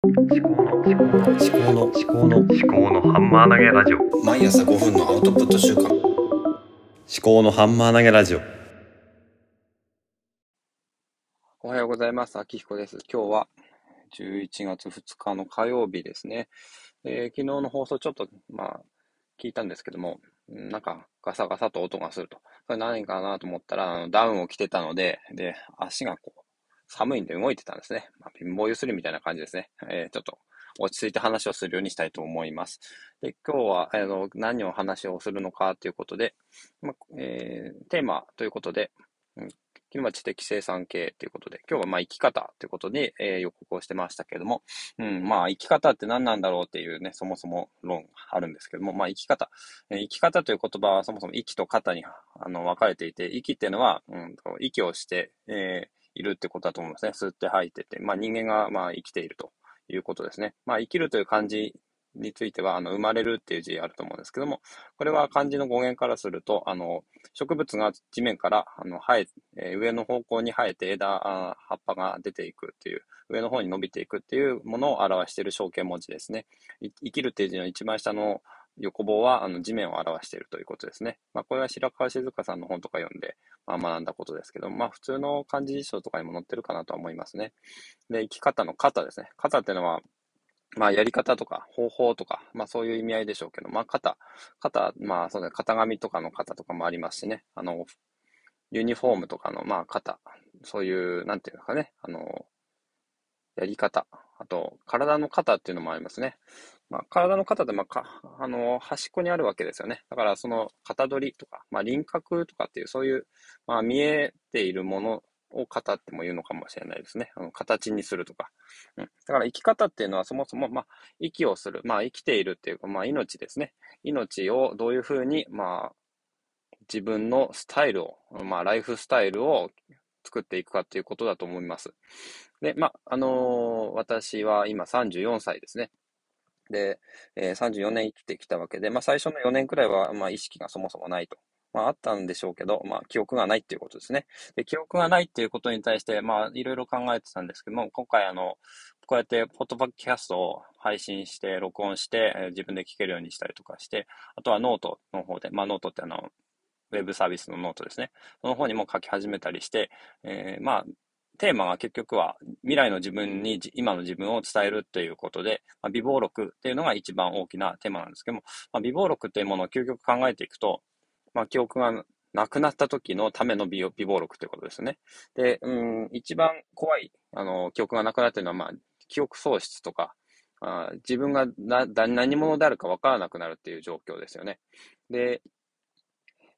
思考の思考の思考の思考の思考のハンマー投げラジオ毎朝5分のアウトプット週間思考のハンマー投げラジオおはようございます。秋彦です。今日は11月2日の火曜日ですね。えー昨日の放送ちょっと、まあ、聞いたんですけども、うんなんかガサガサと音がすると。それ何かなと思ったら、あのダウンを着てたので、で、足がこう、寒いんで動いてたんですね。まあ、貧乏ゆすりみたいな感じですね。えーちょっと落ち着いて話をするようにしたいと思います。で、今日は、あの、何を話をするのかということで、まえーテーマということで、うん昨日は知的生産系ということで、今日はまあ生き方ということで、えー予告をしてましたけれども、うん、まあ生き方って何なんだろうっていうね、そもそも論あるんですけども、まあ生き方。え生き方という言葉はそもそも息と肩にあの分かれていて、息っていうのは、うん、息をして、えーいるってことだと思うんですね。吸って吐いてて、まあ人間がまあ生きているということですね。まあ生きるという漢字については、あの、生まれるっていう字あると思うんですけども、これは漢字の語源からすると、あの、植物が地面からあの生え、上の方向に生えて枝、葉っぱが出ていくっていう、上の方に伸びていくっていうものを表している象形文字ですね。生きるっていう字の一番下の横棒はあの地面を表しているということですね。まあ、これは白川静香さんの本とか読んで、まあ、学んだことですけど、まあ、普通の漢字辞書とかにも載ってるかなとは思いますね。で、生き方の型ですね。型っていうのは、まあ、やり方とか方法とか、まあ、そういう意味合いでしょうけど、まあ、型、型、まあ、そうですね、型紙とかの型とかもありますしね。あの、ユニフォームとかの、まあ、型、そういう、なんていうのかね、あの、やり方、あと、体の型っていうのもありますね。まあ、体の型って、まあ、か、あの、端っこにあるわけですよね。だから、その、型取りとか、まあ、輪郭とかっていう、そういう、まあ、見えているものを型っても言うのかもしれないですね。あの形にするとか。うん。だから、生き方っていうのは、そもそも、まあ、息をする、まあ、生きているっていうか、まあ、命ですね。命をどういうふうに、まあ、自分のスタイルを、まあ、ライフスタイルを作っていくかっていうことだと思います。で、まあ、あのー私は今34歳ですね。で、えー34年生きてきたわけで、まあ、最初の4年くらいは、まあ、意識がそもそもないと。まあ、あったんでしょうけど、まあ、記憶がないっていうことですね。で、記憶がないっていうことに対して、まあ、いろいろ考えてたんですけども、今回、あの、こうやって、ポッドキャストを配信して、録音して、え自分で聞けるようにしたりとかして、あとはノートの方で、まあ、ノートってあの、ウェブサービスのノートですね。その方にも書き始めたりして、えーまあ、テーマは結局は未来の自分にじ今の自分を伝えるということで、まあ、備忘録っていうのが一番大きなテーマなんですけども、まあ、微暴録っていうものを究極考えていくと、まあ、記憶がなくなった時のための微微暴録ということですね。で、うん、一番怖い、あの、記憶がなくなっているのは、まあ、記憶喪失とか、あー自分がなだ何者であるか分からなくなるっていう状況ですよね。で、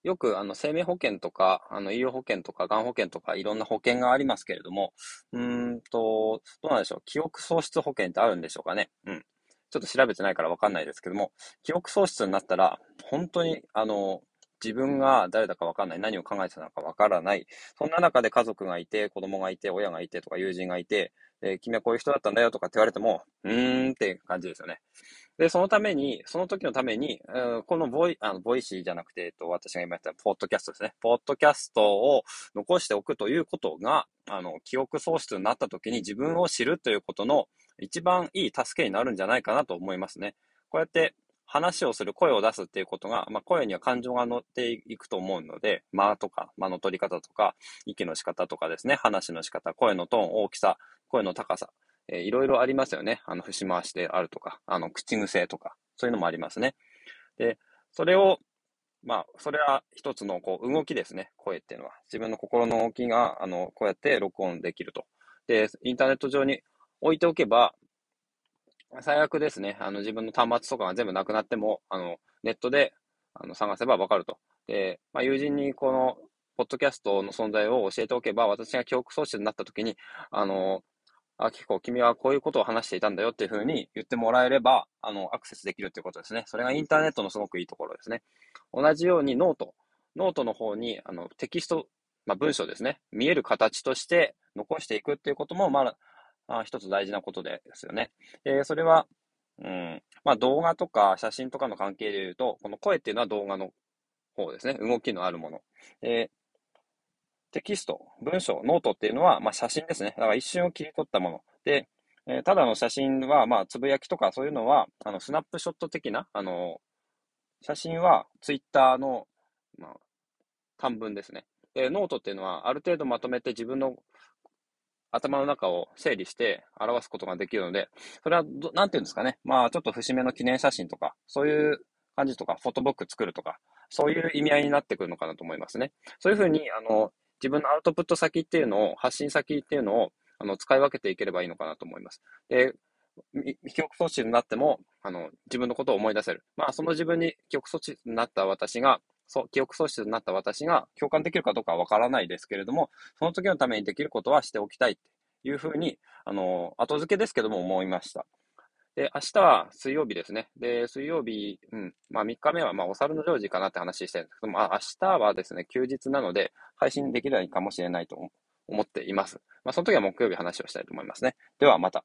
よくあの生命保険とか、あの医療保険とか、がん保険とか、いろんな保険がありますけれども、うんと、どうなんでしょう。記憶喪失保険ってあるんでしょうかね。うん。ちょっと調べてないからわかんないですけども、記憶喪失になったら、本当に、あの、自分が誰だかわかんない、何を考えてたのかわからない。そんな中で家族がいて、子供がいて、親がいてとか友人がいて、で君はこういう人だったんだよとかって言われても、うーんって感じですよね。で、そのために、その時のために、うんこのボイ、あの、 Voicy じゃなくて、えっと、私が今言ったポッドキャストですね。ポッドキャストを残しておくということが、あの、記憶喪失になった時に自分を知るということの一番いい助けになるんじゃないかなと思いますね。こうやって話をする、声を出すっていうことが、まあ、声には感情が乗っていくと思うので、間とか、間の取り方とか、息の仕方とかですね、話の仕方、声のトーン、大きさ、声の高さ、えーいろいろありますよね。あの、節回しであるとか、あの、口癖とか、そういうのもありますね。で、それを、まあ、それは一つのこう動きですね、声っていうのは。自分の心の動きが、あの、こうやって録音できると。で、インターネット上に置いておけば、最悪ですね、あの、自分の端末とかが全部なくなっても、あの、ネットで、あの、探せばわかると。で、まあ、友人にこの、ポッドキャストの存在を教えておけば、私が記憶喪失になった時に、あの、あ、結構君はこういうことを話していたんだよっていうふうに言ってもらえれば、あの、アクセスできるっていうことですね。それがインターネットのすごくいいところですね。同じように note。note の方に、あの、テキスト、まあ、文章ですね。見える形として残していくっていうことも、まあ、あ一つ大事なことですよね。で、それは、うん、まあ、動画とか写真とかの関係で言うと、この声っていうのは動画の方ですね。動きのあるもの。で、テキスト、文章、ノートっていうのは、まあ、写真ですね。だから一瞬を切り取ったもの。で、えーただの写真は、まあ、つぶやきとかそういうのは、あの、スナップショット的な、あの、写真はツイッターの、まあ、短文ですね。で、ノートっていうのは、ある程度まとめて自分の頭の中を整理して表すことができるので、それはど、なんていうんですかね。まあ、ちょっと節目の記念写真とか、そういう感じとか、フォトブック作るとか、そういう意味合いになってくるのかなと思いますね。そういうふうに、あの、自分のアウトプット先っていうのを、発信先っていうのを、あの、使い分けていければいいのかなと思います。で、記憶喪失になっても、あの、自分のことを思い出せる。まあ、その自分に記憶喪失になった私が、そう、記憶喪失になった私が共感できるかどうかはわからないですけれども、その時のためにできることはしておきたいっていうふうに、あの、後付けですけども思いました。で、明日は水曜日ですね。で、水曜日、うん、まあ3日目はまあお猿のジョージかなって話してるんですけども、あ明日はですね、休日なので配信できないかもしれないと思っています。まあその時は木曜日話をしたいと思いますね。ではまた。